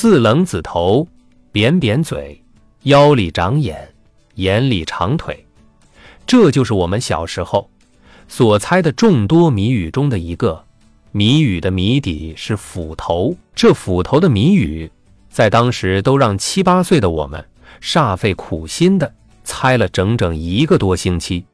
四棱子头，扁扁嘴，腰里长眼，眼里长腿。这就是我们小时候所猜的众多谜语中的一个。谜语的谜底是斧头，这斧头的谜语，在当时都让七八岁的我们煞费苦心的猜了整整一个多星期。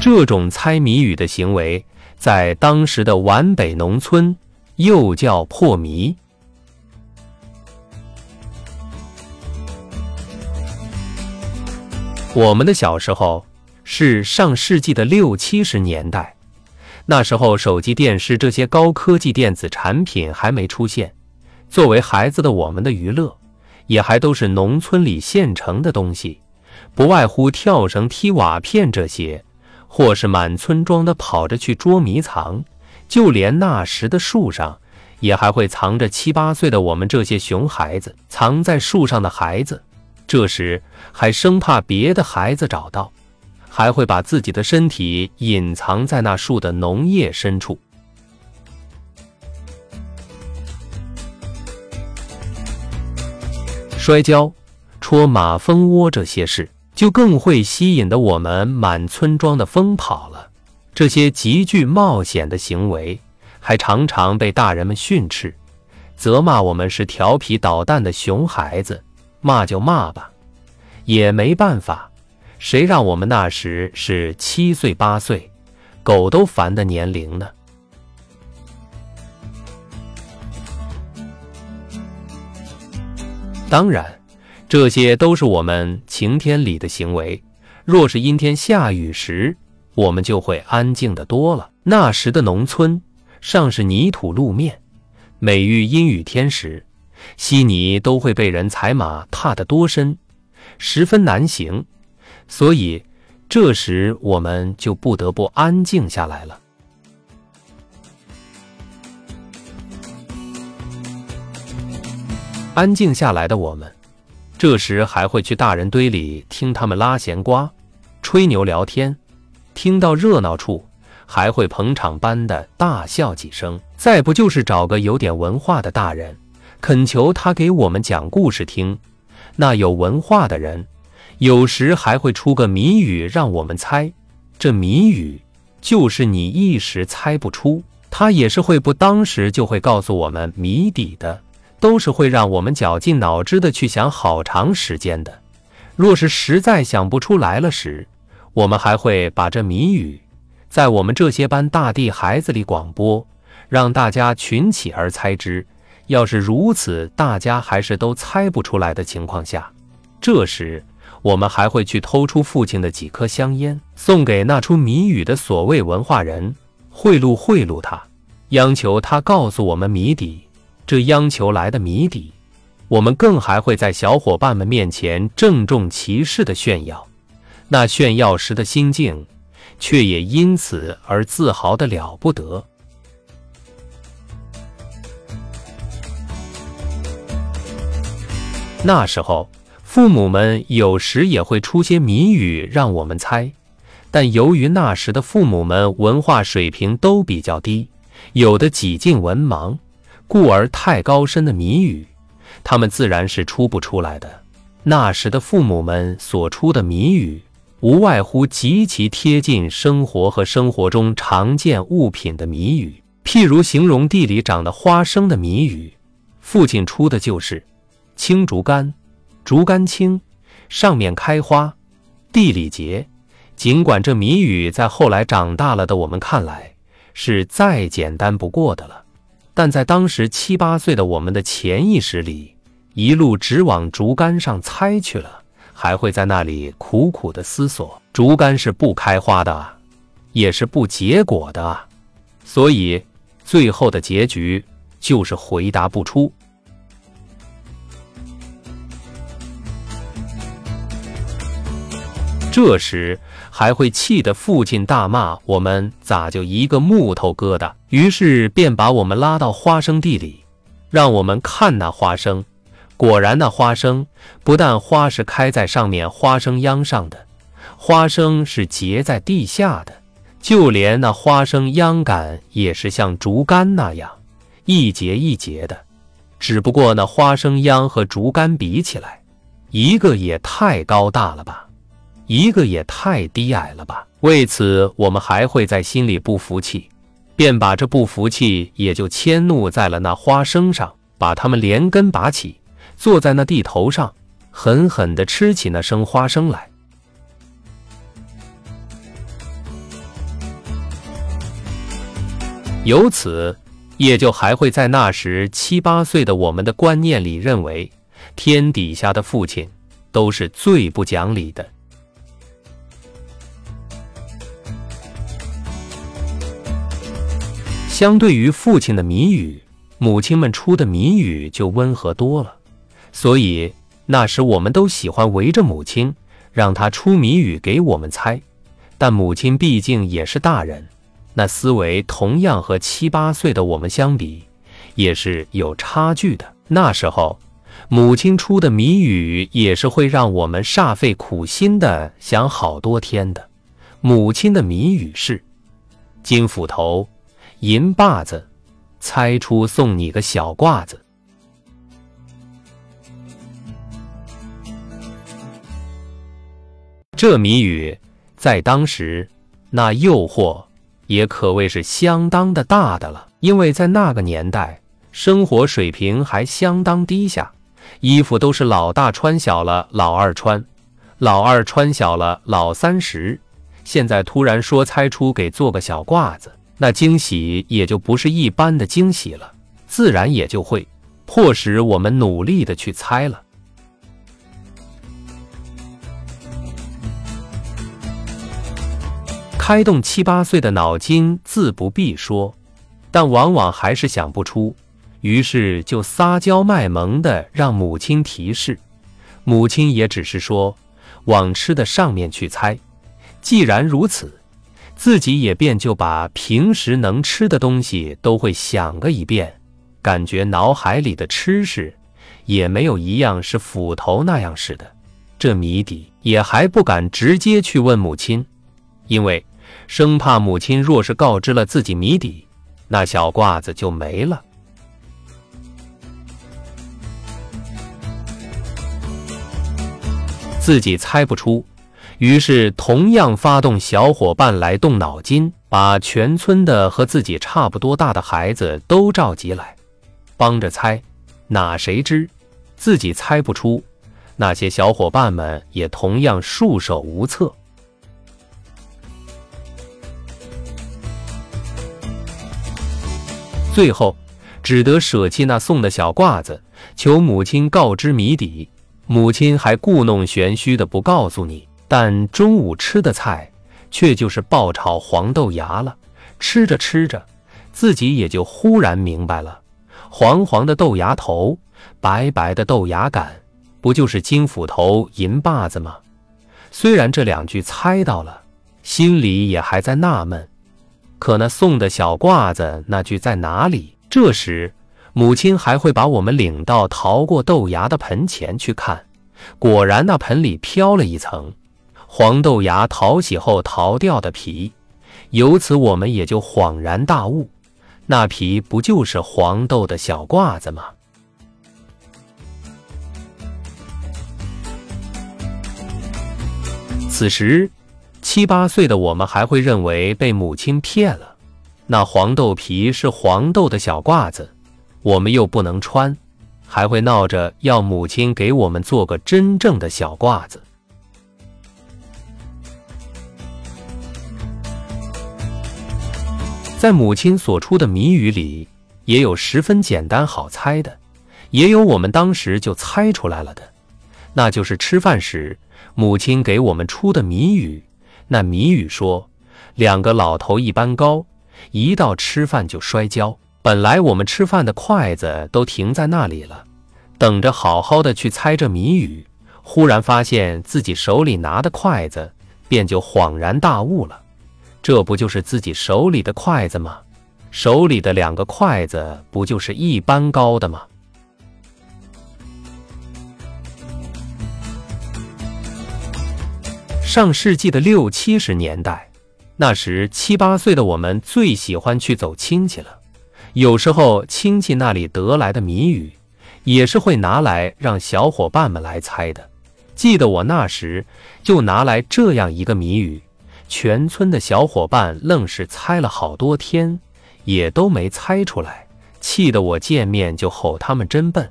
这种猜谜语的行为，在当时的皖北农村又叫破迷。我们的小时候是上世纪的六七十年代，那时候手机、电视这些高科技电子产品还没出现，作为孩子的我们的娱乐，也还都是农村里现成的东西，不外乎跳绳、踢瓦片这些，或是满村庄的跑着去捉迷藏，就连那时的树上，也还会藏着七八岁的我们这些熊孩子，藏在树上的孩子。这时还生怕别的孩子找到，还会把自己的身体隐藏在那树的浓叶深处。摔跤、戳马蜂窝这些事，就更会吸引的我们满村庄的疯跑了。这些极具冒险的行为，还常常被大人们训斥，责骂我们是调皮捣蛋的熊孩子。骂就骂吧，也没办法。谁让我们那时是七岁八岁，狗都烦的年龄呢？当然，这些都是我们晴天里的行为。若是阴天下雨时，我们就会安静的多了。那时的农村尚是泥土路面，每遇阴雨天时。稀泥都会被人踩马踏得多深，十分难行，所以这时我们就不得不安静下来了。安静下来的我们，这时还会去大人堆里听他们拉闲瓜、吹牛聊天，听到热闹处还会捧场般的大笑几声，再不就是找个有点文化的大人。恳求他给我们讲故事听。那有文化的人，有时还会出个谜语让我们猜。这谜语就是你一时猜不出，他也是会不当时就会告诉我们谜底的，都是会让我们绞尽脑汁的去想好长时间的。若是实在想不出来了时，我们还会把这谜语在我们这些班大地孩子里广播，让大家群起而猜之。要是如此，大家还是都猜不出来的情况下，这时我们还会去偷出父亲的几颗香烟，送给那出谜语的所谓文化人，贿赂贿赂他，央求他告诉我们谜底。这央求来的谜底，我们更还会在小伙伴们面前郑重其事的炫耀，那炫耀时的心境，却也因此而自豪的了不得。那时候，父母们有时也会出些谜语让我们猜，但由于那时的父母们文化水平都比较低，有的几近文盲，故而太高深的谜语，他们自然是出不出来的。那时的父母们所出的谜语，无外乎极其贴近生活和生活中常见物品的谜语，譬如形容地里长的花生的谜语，父亲出的就是。青竹竿，竹竿青，上面开花，地里结。尽管这谜语在后来长大了的我们看来是再简单不过的了，但在当时七八岁的我们的潜意识里，一路直往竹竿上猜去了，还会在那里苦苦的思索：竹竿是不开花的，也是不结果的，所以最后的结局就是回答不出。这时还会气得父亲大骂我们咋就一个木头疙瘩，于是便把我们拉到花生地里，让我们看那花生。果然，那花生不但花是开在上面花生秧上的，花生是结在地下的，就连那花生秧杆也是像竹竿那样一节一节的。只不过那花生秧和竹竿比起来，一个也太高大了吧，一个也太低矮了吧。为此，我们还会在心里不服气，便把这不服气也就迁怒在了那花生上，把它们连根拔起，坐在那地头上，狠狠地吃起那生花生来。由此，也就还会在那时七八岁的我们的观念里认为，天底下的父亲都是最不讲理的。相对于父亲的谜语，母亲们出的谜语就温和多了。所以那时我们都喜欢围着母亲，让她出谜语给我们猜。但母亲毕竟也是大人。那思维同样和七八岁的我们相比，也是有差距的。那时候，母亲出的谜语也是会让我们煞费苦心的想好多天的。母亲的谜语是：金斧头，银把子，猜出送你个小褂子。这谜语在当时，那诱惑。也可谓是相当的大的了，因为在那个年代，生活水平还相当低下，衣服都是老大穿小了，老二穿，老二穿小了，老三十。现在突然说猜出给做个小褂子，那惊喜也就不是一般的惊喜了，自然也就会迫使我们努力的去猜了。开动七八岁的脑筋自不必说，但往往还是想不出，于是就撒娇卖萌的让母亲提示。母亲也只是说往吃的上面去猜。既然如此，自己也便就把平时能吃的东西都会想个一遍，感觉脑海里的吃食也没有一样是斧头那样似的。这谜底也还不敢直接去问母亲，因为。生怕母亲若是告知了自己谜底，那小褂子就没了。自己猜不出，于是同样发动小伙伴来动脑筋，把全村的和自己差不多大的孩子都召集来，帮着猜。哪谁知自己猜不出，那些小伙伴们也同样束手无策。最后，只得舍弃那送的小褂子，求母亲告知谜底。母亲还故弄玄虚的不告诉你，但中午吃的菜却就是爆炒黄豆芽了。吃着吃着，自己也就忽然明白了：黄黄的豆芽头，白白的豆芽杆，不就是金斧头、银把子吗？虽然这两句猜到了，心里也还在纳闷。可那送的小褂子那句在哪里？这时，母亲还会把我们领到淘过豆芽的盆前去看，果然那盆里飘了一层黄豆芽淘洗后淘掉的皮，由此我们也就恍然大悟，那皮不就是黄豆的小褂子吗？此时。七八岁的我们还会认为被母亲骗了，那黄豆皮是黄豆的小褂子，我们又不能穿，还会闹着要母亲给我们做个真正的小褂子。在母亲所出的谜语里，也有十分简单好猜的，也有我们当时就猜出来了的，那就是吃饭时母亲给我们出的谜语。那谜语说，两个老头一般高，一到吃饭就摔跤。本来我们吃饭的筷子都停在那里了，等着好好的去猜这谜语。忽然发现自己手里拿的筷子，便就恍然大悟了。这不就是自己手里的筷子吗？手里的两个筷子不就是一般高的吗？上世纪的六七十年代，那时七八岁的我们最喜欢去走亲戚了，有时候亲戚那里得来的谜语，也是会拿来让小伙伴们来猜的。记得我那时就拿来这样一个谜语，全村的小伙伴愣是猜了好多天，也都没猜出来，气得我见面就吼他们真笨。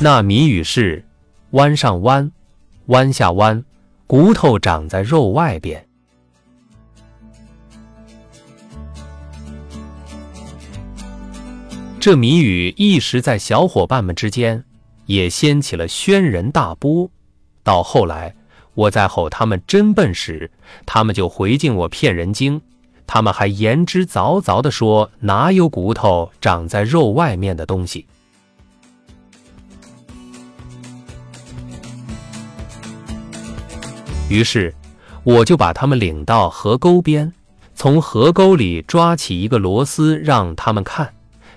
那谜语是：弯上弯，弯下弯，骨头长在肉外边。这谜语一时在小伙伴们之间也掀起了轩然大波。到后来，我在吼他们真笨时，他们就回敬我骗人精。他们还言之凿凿地说：“哪有骨头长在肉外面的东西？”于是，我就把他们领到河沟边，从河沟里抓起一个螺丝让他们看，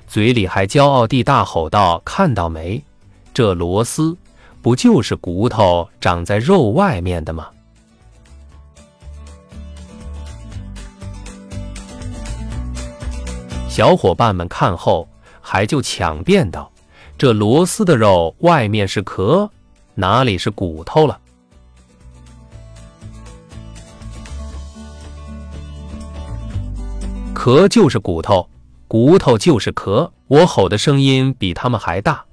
嘴里还骄傲地大吼道：“看到没？这螺丝不就是骨头长在肉外面的吗？”小伙伴们看后，还就抢辩道：“这螺丝的肉外面是壳，哪里是骨头了？”壳就是骨头，骨头就是壳。我吼的声音比他们还大，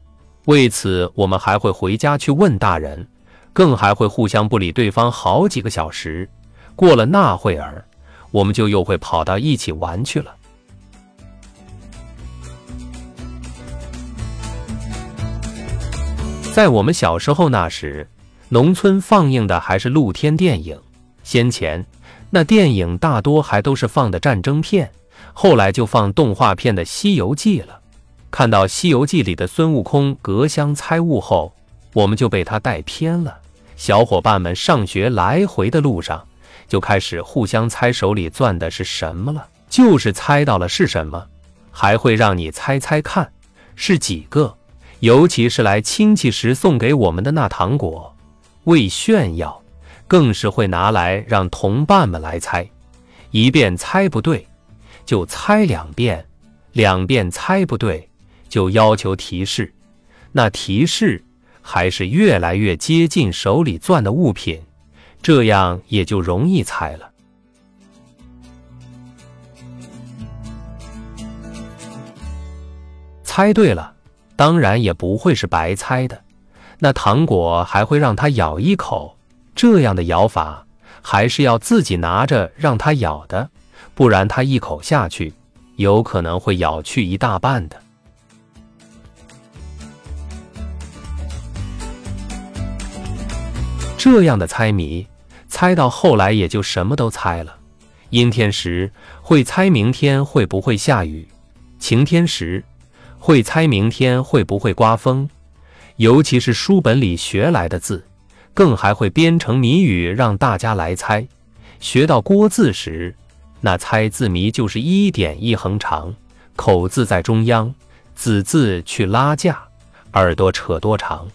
为此我们还会回家去问大人，更还会互相不理对方好几个小时。过了那会儿，我们就又会跑到一起玩去了。在我们小时候那时，农村放映的还是露天电影，先前。那电影大多还都是放的战争片，后来就放动画片的《西游记》了。看到《西游记》里的孙悟空隔箱猜物后，我们就被他带偏了。小伙伴们上学来回的路上，就开始互相猜手里攥的是什么了。就是猜到了是什么，还会让你猜猜看是几个。尤其是来亲戚时送给我们的那糖果，为炫耀。更是会拿来让同伴们来猜，一遍猜不对，就猜两遍；两遍猜不对，就要求提示。那提示还是越来越接近手里攥的物品，这样也就容易猜了。猜对了，当然也不会是白猜的，那糖果还会让他咬一口。这样的咬法还是要自己拿着让他咬的，不然他一口下去，有可能会咬去一大半的。这样的猜谜，猜到后来也就什么都猜了。阴天时会猜明天会不会下雨，晴天时会猜明天会不会刮风，尤其是书本里学来的字。更还会编成谜语让大家来猜。学到“郭”字时，那猜字谜就是一点一横长，口字在中央，子字去拉架，耳朵扯多长。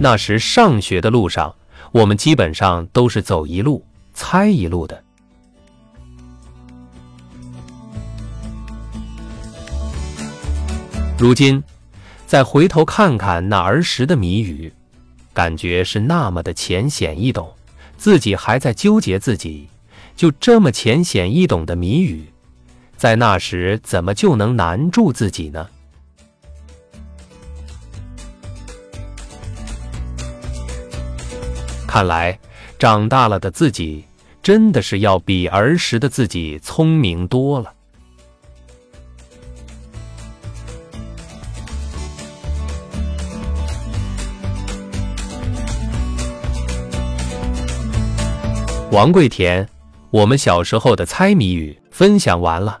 那时上学的路上，我们基本上都是走一路猜一路的。如今，再回头看看那儿时的谜语，感觉是那么的浅显易懂，自己还在纠结自己，就这么浅显易懂的谜语，在那时怎么就能难住自己呢？看来，长大了的自己，真的是要比儿时的自己聪明多了。王贵田，我们小时候的猜谜语分享完了。